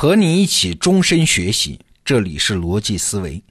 和你一起终身学习，这里是逻辑思维。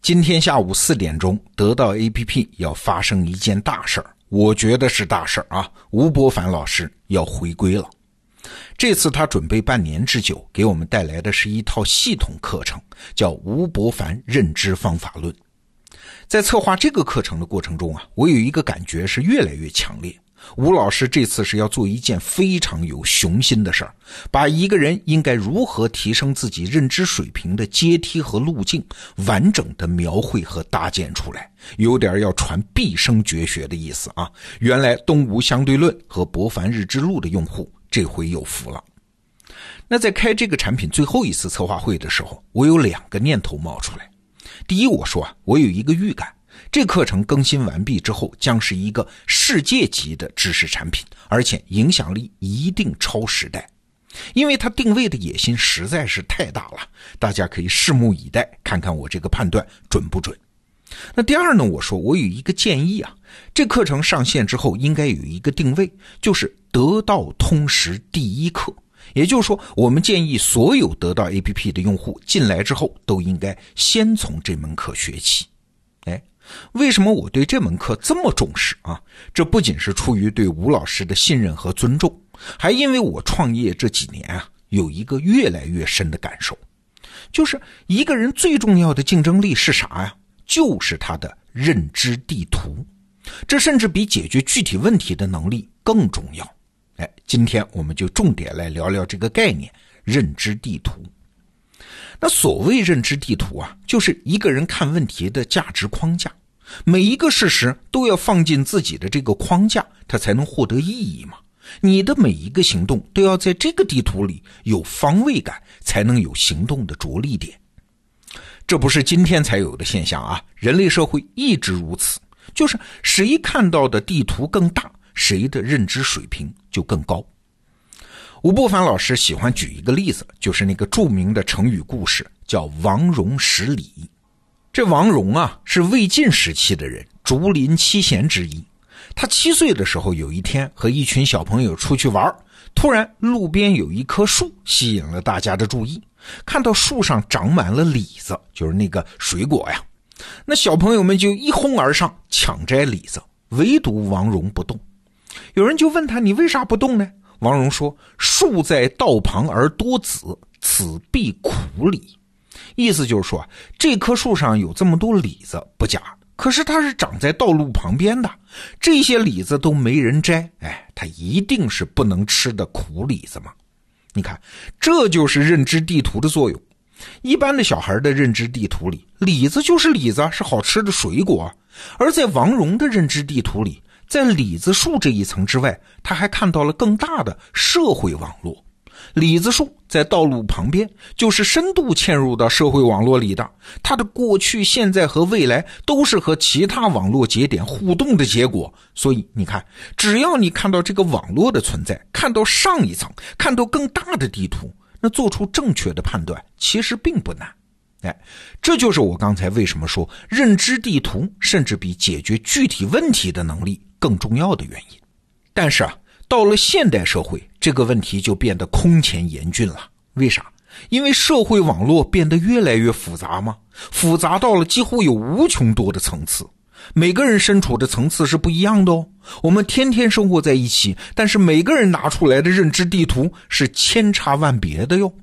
今天下午四点钟，得到 APP 要发生一件大事儿，我觉得是大事儿啊！吴伯凡老师要回归了。这次他准备半年之久，给我们带来的是一套系统课程，叫《吴伯凡认知方法论》。在策划这个课程的过程中啊，我有一个感觉是越来越强烈。吴老师这次是要做一件非常有雄心的事儿，把一个人应该如何提升自己认知水平的阶梯和路径，完整的描绘和搭建出来，有点要传毕生绝学的意思啊！原来东吴相对论和博凡日之路的用户这回有福了。那在开这个产品最后一次策划会的时候，我有两个念头冒出来。第一，我说啊，我有一个预感。这课程更新完毕之后，将是一个世界级的知识产品，而且影响力一定超时代，因为它定位的野心实在是太大了。大家可以拭目以待，看看我这个判断准不准。那第二呢？我说我有一个建议啊，这课程上线之后应该有一个定位，就是得道通识第一课。也就是说，我们建议所有得到 APP 的用户进来之后，都应该先从这门课学起。为什么我对这门课这么重视啊？这不仅是出于对吴老师的信任和尊重，还因为我创业这几年啊，有一个越来越深的感受，就是一个人最重要的竞争力是啥呀？就是他的认知地图，这甚至比解决具体问题的能力更重要。哎，今天我们就重点来聊聊这个概念——认知地图。那所谓认知地图啊，就是一个人看问题的价值框架，每一个事实都要放进自己的这个框架，它才能获得意义嘛。你的每一个行动都要在这个地图里有方位感，才能有行动的着力点。这不是今天才有的现象啊，人类社会一直如此，就是谁看到的地图更大，谁的认知水平就更高。吴伯凡老师喜欢举一个例子，就是那个著名的成语故事，叫“王戎十里”。这王戎啊，是魏晋时期的人，竹林七贤之一。他七岁的时候，有一天和一群小朋友出去玩，突然路边有一棵树吸引了大家的注意。看到树上长满了李子，就是那个水果呀，那小朋友们就一哄而上抢摘李子，唯独王戎不动。有人就问他：“你为啥不动呢？”王戎说：“树在道旁而多子，此必苦李。”意思就是说，这棵树上有这么多李子不假，可是它是长在道路旁边的，这些李子都没人摘，哎，它一定是不能吃的苦李子嘛。你看，这就是认知地图的作用。一般的小孩的认知地图里，李子就是李子，是好吃的水果；而在王戎的认知地图里，在李子树这一层之外，他还看到了更大的社会网络。李子树在道路旁边，就是深度嵌入到社会网络里的。它的过去、现在和未来都是和其他网络节点互动的结果。所以你看，只要你看到这个网络的存在，看到上一层，看到更大的地图，那做出正确的判断其实并不难。哎，这就是我刚才为什么说认知地图甚至比解决具体问题的能力。更重要的原因，但是啊，到了现代社会，这个问题就变得空前严峻了。为啥？因为社会网络变得越来越复杂吗？复杂到了几乎有无穷多的层次，每个人身处的层次是不一样的哦。我们天天生活在一起，但是每个人拿出来的认知地图是千差万别的哟。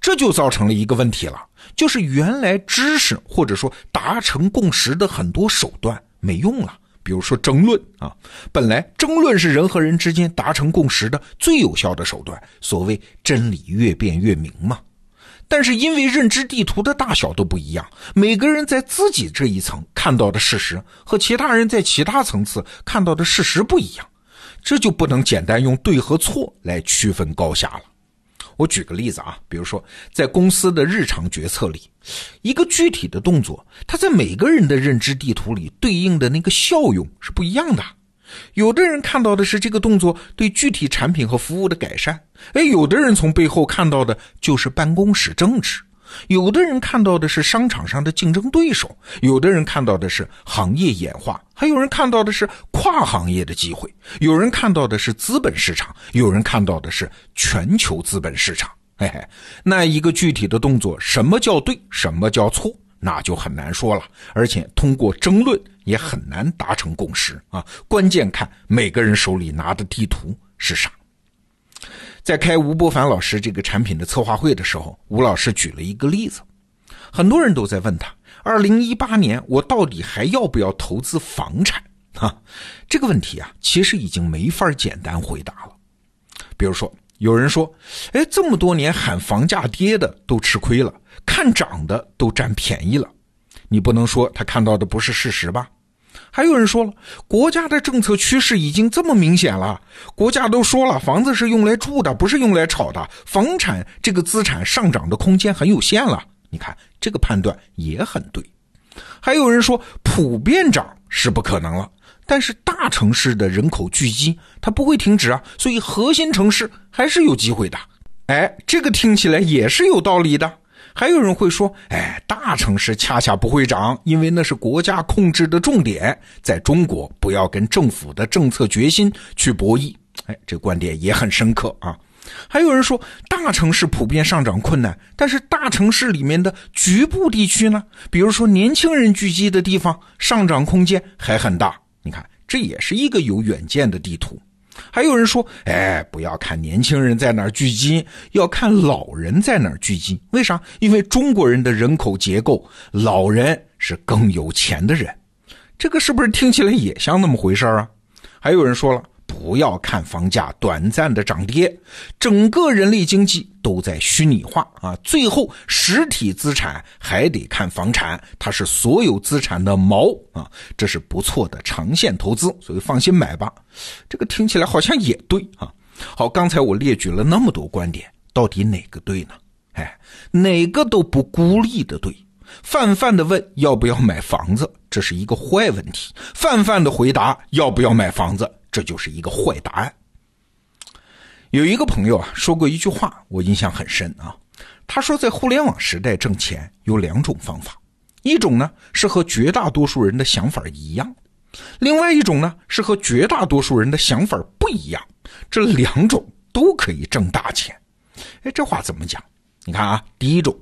这就造成了一个问题了，就是原来知识或者说达成共识的很多手段没用了。比如说争论啊，本来争论是人和人之间达成共识的最有效的手段，所谓真理越辩越明嘛。但是因为认知地图的大小都不一样，每个人在自己这一层看到的事实和其他人在其他层次看到的事实不一样，这就不能简单用对和错来区分高下了。我举个例子啊，比如说在公司的日常决策里，一个具体的动作，它在每个人的认知地图里对应的那个效用是不一样的。有的人看到的是这个动作对具体产品和服务的改善，哎，有的人从背后看到的就是办公室政治。有的人看到的是商场上的竞争对手，有的人看到的是行业演化，还有人看到的是跨行业的机会，有人看到的是资本市场，有人看到的是全球资本市场。嘿嘿，那一个具体的动作，什么叫对，什么叫错，那就很难说了。而且通过争论也很难达成共识啊。关键看每个人手里拿的地图是啥。在开吴伯凡老师这个产品的策划会的时候，吴老师举了一个例子，很多人都在问他：二零一八年我到底还要不要投资房产？哈，这个问题啊，其实已经没法简单回答了。比如说，有人说：“哎，这么多年喊房价跌的都吃亏了，看涨的都占便宜了。”你不能说他看到的不是事实吧？还有人说了，国家的政策趋势已经这么明显了，国家都说了，房子是用来住的，不是用来炒的，房产这个资产上涨的空间很有限了。你看这个判断也很对。还有人说，普遍涨是不可能了。但是大城市的人口聚集，它不会停止啊，所以核心城市还是有机会的。哎，这个听起来也是有道理的。还有人会说，哎，大城市恰恰不会涨，因为那是国家控制的重点，在中国不要跟政府的政策决心去博弈。哎，这观点也很深刻啊。还有人说，大城市普遍上涨困难，但是大城市里面的局部地区呢，比如说年轻人聚集的地方，上涨空间还很大。你看，这也是一个有远见的地图。还有人说：“哎，不要看年轻人在哪儿聚集，要看老人在哪儿聚集。为啥？因为中国人的人口结构，老人是更有钱的人。这个是不是听起来也像那么回事啊？”还有人说了。不要看房价短暂的涨跌，整个人类经济都在虚拟化啊！最后实体资产还得看房产，它是所有资产的锚啊！这是不错的长线投资，所以放心买吧。这个听起来好像也对啊。好，刚才我列举了那么多观点，到底哪个对呢？哎，哪个都不孤立的对。泛泛的问要不要买房子，这是一个坏问题；泛泛的回答要不要买房子。这就是一个坏答案。有一个朋友啊说过一句话，我印象很深啊。他说，在互联网时代挣钱有两种方法，一种呢是和绝大多数人的想法一样，另外一种呢是和绝大多数人的想法不一样。这两种都可以挣大钱。哎，这话怎么讲？你看啊，第一种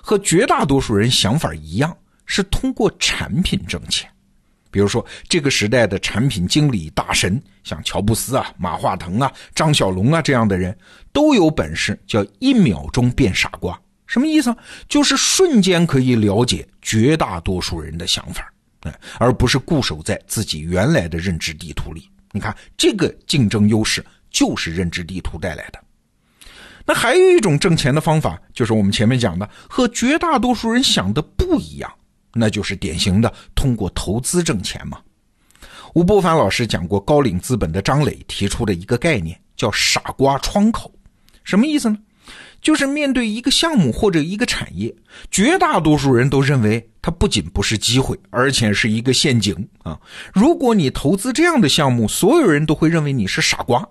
和绝大多数人想法一样，是通过产品挣钱。比如说，这个时代的产品经理大神，像乔布斯啊、马化腾啊、张小龙啊这样的人，都有本事叫一秒钟变傻瓜。什么意思啊？就是瞬间可以了解绝大多数人的想法，哎，而不是固守在自己原来的认知地图里。你看，这个竞争优势就是认知地图带来的。那还有一种挣钱的方法，就是我们前面讲的，和绝大多数人想的不一样。那就是典型的通过投资挣钱嘛。吴伯凡老师讲过，高瓴资本的张磊提出的一个概念叫“傻瓜窗口”，什么意思呢？就是面对一个项目或者一个产业，绝大多数人都认为它不仅不是机会，而且是一个陷阱啊！如果你投资这样的项目，所有人都会认为你是傻瓜。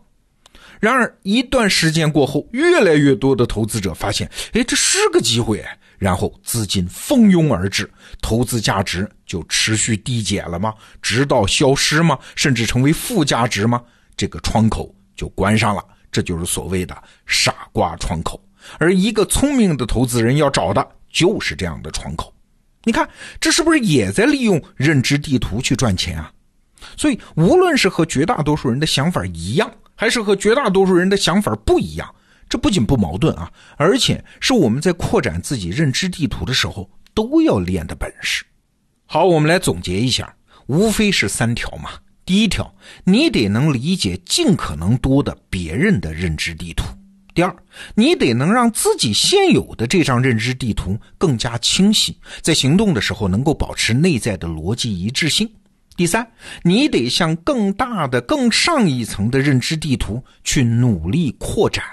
然而一段时间过后，越来越多的投资者发现，哎，这是个机会。然后资金蜂拥而至，投资价值就持续递减了吗？直到消失吗？甚至成为负价值吗？这个窗口就关上了。这就是所谓的傻瓜窗口。而一个聪明的投资人要找的就是这样的窗口。你看，这是不是也在利用认知地图去赚钱啊？所以，无论是和绝大多数人的想法一样，还是和绝大多数人的想法不一样。这不仅不矛盾啊，而且是我们在扩展自己认知地图的时候都要练的本事。好，我们来总结一下，无非是三条嘛。第一条，你得能理解尽可能多的别人的认知地图；第二，你得能让自己现有的这张认知地图更加清晰，在行动的时候能够保持内在的逻辑一致性；第三，你得向更大的、更上一层的认知地图去努力扩展。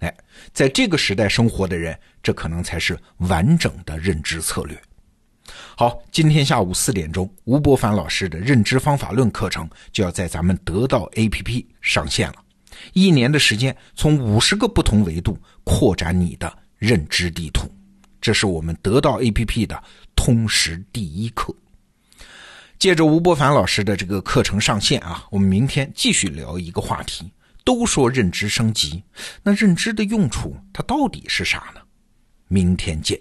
哎，在这个时代生活的人，这可能才是完整的认知策略。好，今天下午四点钟，吴伯凡老师的认知方法论课程就要在咱们得到 APP 上线了。一年的时间，从五十个不同维度扩展你的认知地图，这是我们得到 APP 的通识第一课。借着吴伯凡老师的这个课程上线啊，我们明天继续聊一个话题。都说认知升级那认知的用处它到底是啥呢？明天见。